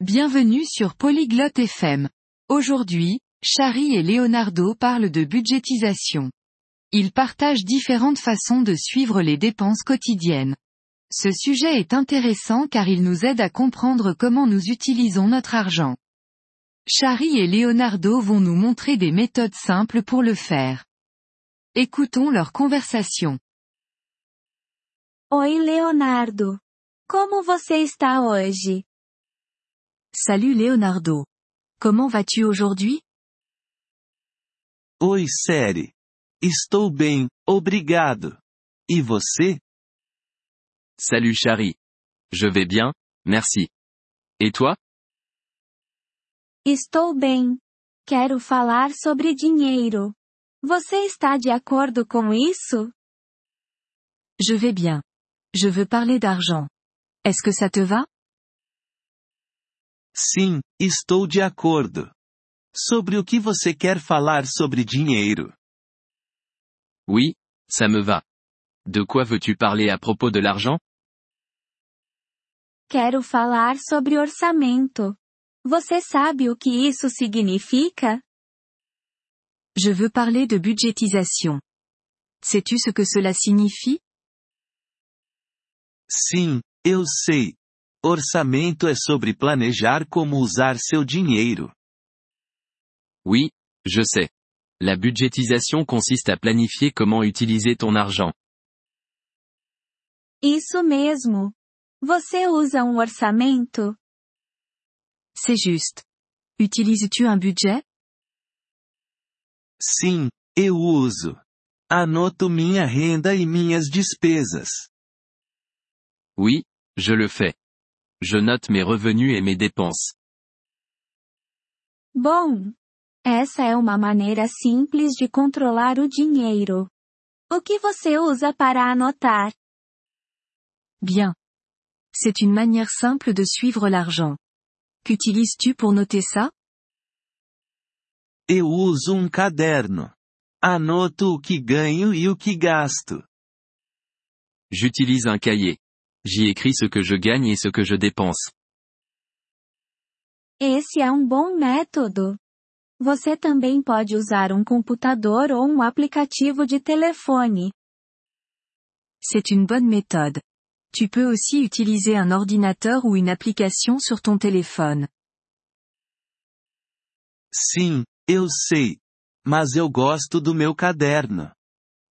Bienvenue sur Polyglotte FM. Aujourd'hui, Chari et Leonardo parlent de budgétisation. Ils partagent différentes façons de suivre les dépenses quotidiennes. Ce sujet est intéressant car il nous aide à comprendre comment nous utilisons notre argent. Chari et Leonardo vont nous montrer des méthodes simples pour le faire. Écoutons leur conversation. Oi, Leonardo. Como você está hoje? Salut Leonardo. Comment vas-tu aujourd'hui? Oi, Seri. Estou bem, obrigado. E você? Salut Chari. Je vais bien, merci. Et toi? Estou bem. Quero falar sobre dinheiro. Você está de acordo com isso? Je vais bien. Je veux parler d'argent. Est-ce que ça te va? Sim, estou de acordo. Sobre o que você quer falar sobre dinheiro? Oui, ça me va. De quoi veux-tu parler à propos de l'argent? Quero falar sobre orçamento. Você sabe o que isso significa? Je veux parler de budgétisation. Sais-tu ce que cela signifie? Sim, eu sei. Orçamento é sobre planejar como usar seu dinheiro. Oui, je sais. La budgétisation consiste à planifier comment utiliser ton argent. Isso mesmo. Você usa um orçamento? C'est juste. Utilises-tu un budget? Sim, eu uso. Anoto minha renda e minhas despesas. Oui, je le fais. Je note mes revenus et mes dépenses. Bom. Essa é uma maneira simples de controlar o dinheiro. O que você usa para anotar? Bien. C'est une manière simple de suivre l'argent. Qu'utilises-tu pour noter ça? Eu uso um caderno. Anoto o que ganho e o que gasto. J'utilise un cahier. J'y écris ce que je gagne et ce que je dépense. Esse é um bom método. Você também pode usar um computador ou um aplicativo de telefone. C'est une bonne méthode. Tu peux aussi utiliser un ordinateur ou une application sur ton téléphone. Sim, eu sei. Mas eu gosto do meu caderno.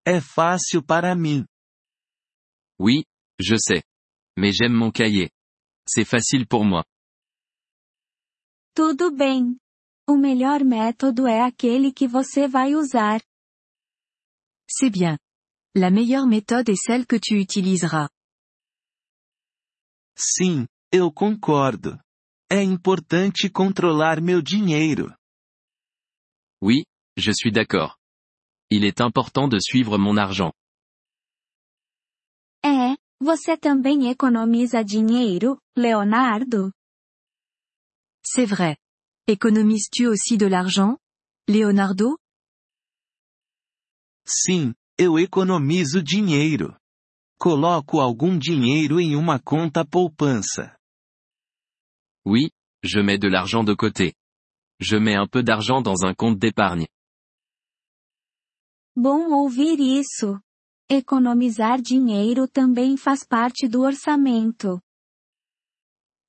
É fácil para mim. Oui, je sais. Mais j'aime mon cahier. C'est facile pour moi. Tudo bem. O melhor método é aquele que você vai usar. C'est bien. La meilleure méthode est celle que tu utiliseras. Sim, eu concordo. É importante controlar meu dinheiro. Oui, je suis d'accord. Il est important de suivre mon argent. Você também economiza dinheiro, Leonardo? C'est vrai. Économises-tu aussi de l'argent? Leonardo? Sim, eu economizo dinheiro. Coloco algum dinheiro em uma conta poupança. Oui, je mets de l'argent de côté. Je mets un peu d'argent dans un compte d'épargne. Bom ouvir isso. Economizar dinheiro também faz parte do orçamento.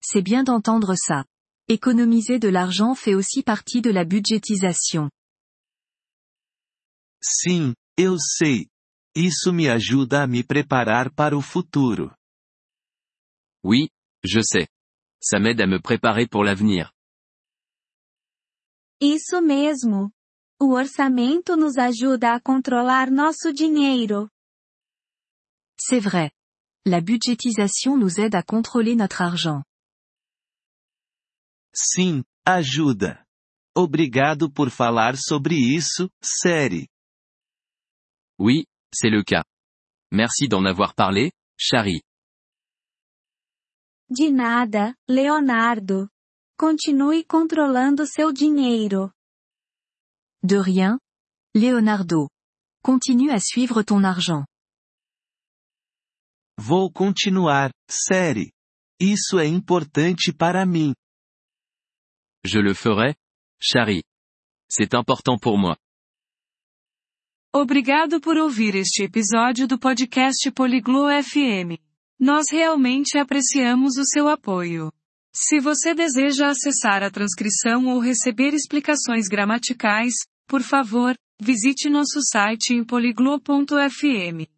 C'est bien d'entendre ça. Économiser de l'argent fait aussi partie de la budgétisation. Sim, eu sei. Isso me ajuda a me preparar para o futuro. Oui, je sais. Ça m'aide à me préparer pour l'avenir. Isso mesmo. O orçamento nos ajuda a controlar nosso dinheiro. C'est vrai. La budgétisation nous aide à contrôler notre argent. Sim, ajuda. Obrigado por falar sobre isso, série. Oui, c'est le cas. Merci d'en avoir parlé, Chari. De nada, Leonardo. Continue controlando seu dinheiro. De rien. Leonardo. Continue à suivre ton argent. Vou continuar, série. Isso é importante para mim. Je le ferai, Chari. C'est important pour moi. Obrigado por ouvir este episódio do podcast Poliglo FM. Nós realmente apreciamos o seu apoio. Se você deseja acessar a transcrição ou receber explicações gramaticais, por favor, visite nosso site em poliglo.fm.